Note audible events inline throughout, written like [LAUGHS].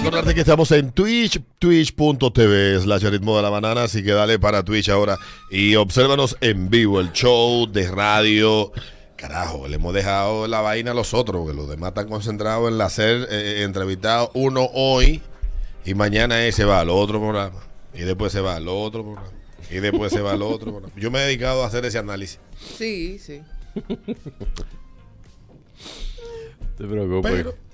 Recordarte que estamos en Twitch, twitch.tv slash ritmo de la banana, así que dale para Twitch ahora y obsérvanos en vivo el show de radio. Carajo, le hemos dejado la vaina a los otros, que los demás están concentrados en hacer eh, entrevistados uno hoy y mañana ese va al otro programa y después se va al otro programa y después se va al otro programa. Yo me he dedicado a hacer ese análisis. Sí, sí. [LAUGHS] Te preocupes. Pero,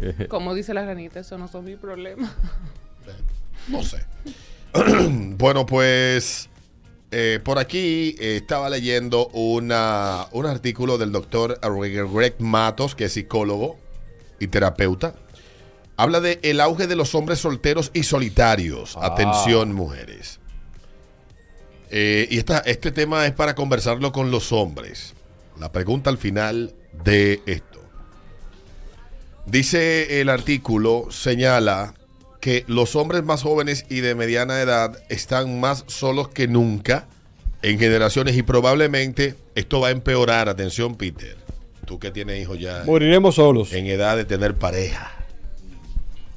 [LAUGHS] Como dice la ranita, eso no son mi problema. No sé. [CLEARS THROAT] bueno, pues eh, por aquí eh, estaba leyendo una, un artículo del doctor Greg Matos, que es psicólogo y terapeuta. Habla de el auge de los hombres solteros y solitarios. Ah. Atención, mujeres. Eh, y esta, este tema es para conversarlo con los hombres. La pregunta al final de esto. Dice el artículo, señala que los hombres más jóvenes y de mediana edad están más solos que nunca en generaciones y probablemente esto va a empeorar. Atención, Peter. Tú que tienes hijos ya Moriremos solos. en edad de tener pareja.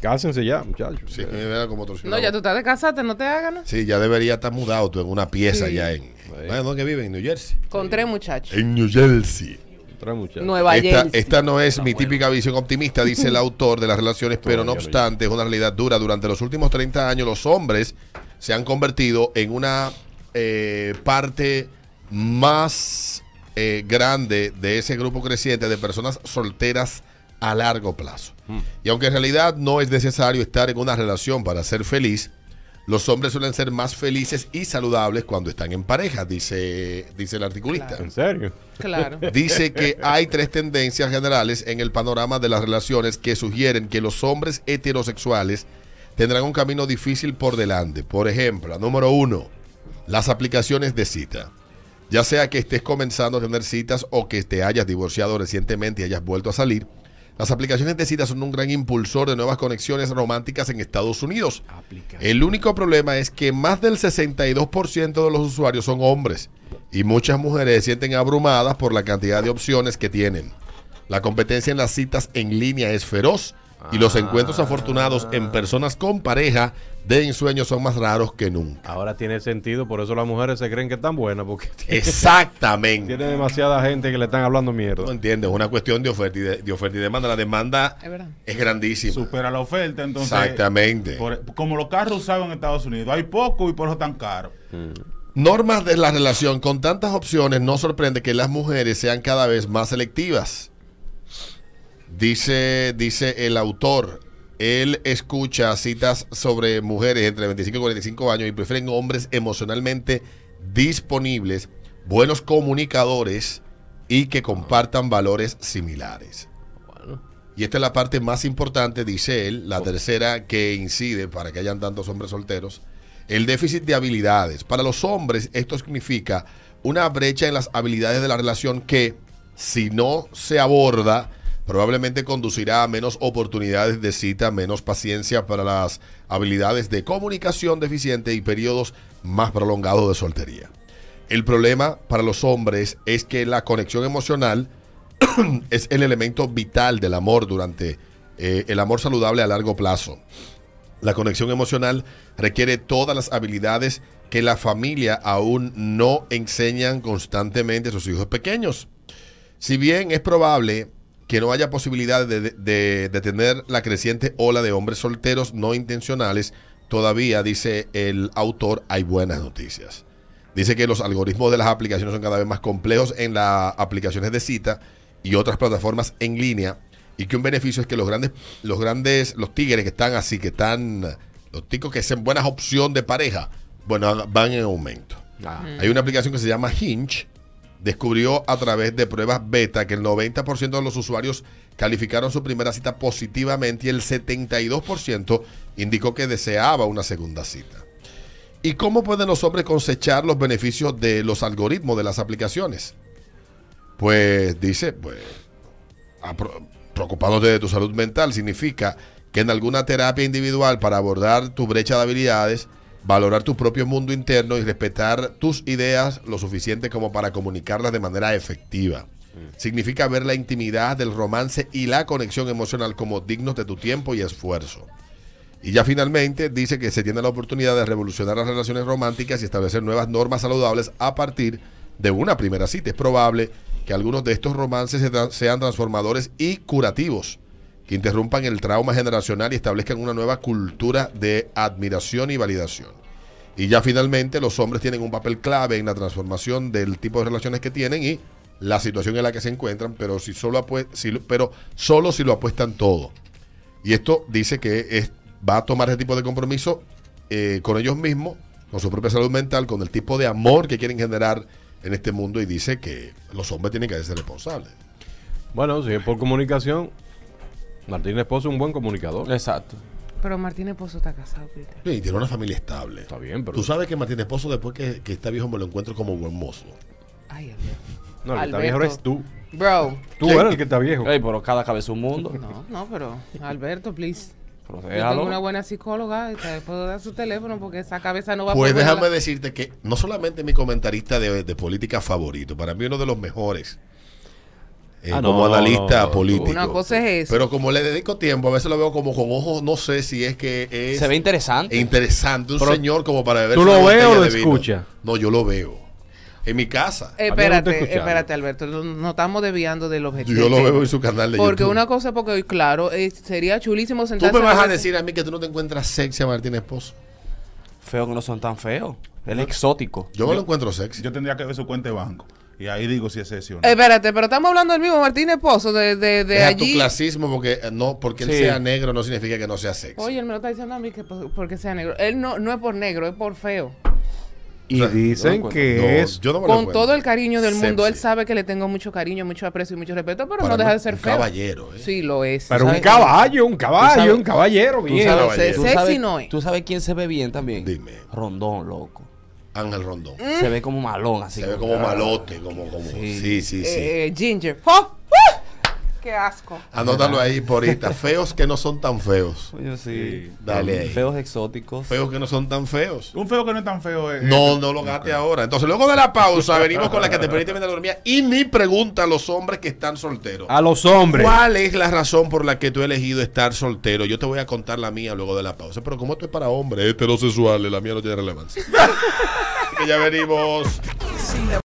Cásense ya, muchachos. Sí, mira como otro No, ya tú estás de casarte, no te hagas, ¿no? Sí, ya debería estar mudado tú en una pieza Sí. ya en... Bueno, ¿Dónde vive? En New Jersey. Con tres muchachos. En New Jersey. Nueva Esta, Jersey. esta no es mi típica visión optimista, dice el [LAUGHS] autor de las relaciones, pero no obstante es una realidad dura. Durante los últimos 30 años los hombres se han convertido en una eh, parte más eh, grande de ese grupo creciente de personas solteras a largo plazo. Y aunque en realidad no es necesario estar en una relación para ser feliz, los hombres suelen ser más felices y saludables cuando están en pareja, dice, dice el articulista. ¿En serio? Claro. [LAUGHS] Dice que hay tres tendencias generales en el panorama de las relaciones que sugieren que los hombres heterosexuales tendrán un camino difícil por delante. Por ejemplo, número uno, las aplicaciones de cita. Ya sea que estés comenzando a tener citas o que te hayas divorciado recientemente y hayas vuelto a salir, las aplicaciones de citas son un gran impulsor de nuevas conexiones románticas en Estados Unidos. El único problema es que más del 62% de los usuarios son hombres y muchas mujeres se sienten abrumadas por la cantidad de opciones que tienen. La competencia en las citas en línea es feroz y los encuentros afortunados en personas con pareja de ensueño son más raros que nunca. Ahora tiene sentido, por eso las mujeres se creen que están buenas, porque [LAUGHS] Exactamente. tiene demasiada gente que le están hablando mierda. No entiendes, es una cuestión de oferta y de, de oferta y demanda. La demanda Es grandísima. supera la oferta, entonces. Exactamente. por- como los carros usados en Estados Unidos, hay poco y por eso tan caro. Normas de la relación con tantas opciones no sorprende que las mujeres sean cada vez más selectivas. Dice, dice el autor, él escucha citas sobre mujeres entre 25 y 45 años y prefieren hombres emocionalmente disponibles, buenos comunicadores y que compartan valores similares. Y esta es la parte más importante, dice él, la tercera que incide para que hayan tantos hombres solteros, el déficit de habilidades. Para los hombres esto significa una brecha en las habilidades de la relación que, si no se aborda, probablemente conducirá a menos oportunidades de cita, menos paciencia para las habilidades de comunicación deficiente y periodos más prolongados de soltería. El problema para los hombres es que la conexión emocional [CLEARS THROAT] es el elemento vital del amor durante eh, el amor saludable a largo plazo. La conexión emocional requiere todas las habilidades que la familia aún no enseñan constantemente a sus hijos pequeños. Si bien es probable que no haya posibilidad de, de- de tener la creciente ola de hombres solteros no intencionales, todavía, dice el autor, hay buenas noticias. Dice que los algoritmos de las aplicaciones son cada vez más complejos en las aplicaciones de cita y otras plataformas en línea y que un beneficio es que los grandes, los grandes, los tigres que están así, que están, los ticos que son buenas opción de pareja, bueno, van en aumento. Ah. Hay una aplicación que se llama Hinge. Descubrió a través de pruebas beta que el 90% de los usuarios calificaron su primera cita positivamente y el 72% indicó que deseaba una segunda cita. ¿Y cómo pueden los hombres cosechar los beneficios de los algoritmos de las aplicaciones? Pues dice, pues, preocupándote de tu salud mental significa que en alguna terapia individual para abordar tu brecha de habilidades, valorar tu propio mundo interno y respetar tus ideas lo suficiente como para comunicarlas de manera efectiva. Significa ver la intimidad del romance y la conexión emocional como dignos de tu tiempo y esfuerzo. Y ya finalmente dice que se tiene la oportunidad de revolucionar las relaciones románticas y establecer nuevas normas saludables a partir de una primera cita. Es probable que algunos de estos romances sean transformadores y curativos, que interrumpan el trauma generacional y establezcan una nueva cultura de admiración y validación. Y ya finalmente los hombres tienen un papel clave en la transformación del tipo de relaciones que tienen y la situación en la que se encuentran, pero si solo si pero solo si lo apuestan todo. Y esto dice que va a tomar ese tipo de compromiso eh, con ellos mismos, con su propia salud mental, con el tipo de amor que quieren generar en este mundo y dice que los hombres tienen que ser responsables. Bueno, si es por comunicación, Martín Esposo es un buen comunicador. Exacto. Pero Martín Esposo está casado, Peter. Sí, Y tiene una familia estable. Está bien, pero. Tú sabes que Martín Esposo, después que, que está viejo, me lo encuentro como buen mozo. Ay, Alberto. No, el que está viejo eres tú. Bro. Tú eres el que está viejo. Ey, pero cada cabeza un mundo. No, no, pero Alberto, please. Pero Yo tengo una buena psicóloga y te puedo dar su teléfono porque esa cabeza no va Pues por déjame verla. decirte que no solamente mi comentarista de, de política favorito, para mí uno de los mejores eh, Ah, no, como analista no, no. político. Una cosa es eso. Pero como le dedico tiempo, a veces lo veo como con ojos, no sé si es que es Se ve interesante. interesante un Pero, señor como para beber ¿tú lo ves o lo escuchas? No, yo lo veo. En mi casa. Eh, no Espérate, espérate, Alberto. no- Nos estamos desviando del objetivo. Yo lo veo en su canal de Porque YouTube. una cosa, porque claro, eh, sería chulísimo Tú sentarse me vas a decir a mí que tú no te encuentras sexy a Martín Esposo. Feos que no son tan feos. Él es exótico. Yo me lo encuentro sexy. Yo tendría que ver su cuenta de banco. Y ahí digo si es ese o no. Eh, Espérate, pero estamos hablando del mismo Martín Esposo, de, de, de Deja allí. tu clasismo porque eh, no porque él Sí. sea negro no significa que no sea sexy. Oye, él me lo está diciendo a mí que por- porque sea negro. Él no, no es por negro, es por feo. Y O sea, dicen no, que No, es. yo no me lo Con encuentro. todo el cariño del mundo, él Sexy. sabe que le tengo mucho cariño, mucho aprecio y mucho respeto, pero Para no mí, deja de ser un feo. caballero, ¿eh? Sí, lo es. Pero un sabes- caballo, un caballo, sabes- un caballero, Tú bien. sabes, tú Sexy sabes- no es. tú sabes quién se ve bien también. Dime. Rondón, loco. Ángel Rondón. Se ve como malón así. Se ve como malote, como, como. Sí, Sí. sí, sí. Eh, eh, Ginger. ¡Oh! ¡Qué asco! Anótalo ahí por ahorita. [LAUGHS] Feos que no son tan feos. Coño, sí. Dale ahí. Feos exóticos. Feos que no son tan feos. Un feo que no es tan feo es. No, no lo gaste ahora. Entonces, luego de la pausa, venimos con la que te permite la dormía. Y mi pregunta a los hombres que están solteros. A los hombres. ¿Cuál es la razón por la que tú has elegido estar soltero? Yo te voy a contar la mía luego de la pausa. Pero como esto es para hombres heterosexuales, la mía no tiene relevancia. [LAUGHS] que ya venimos.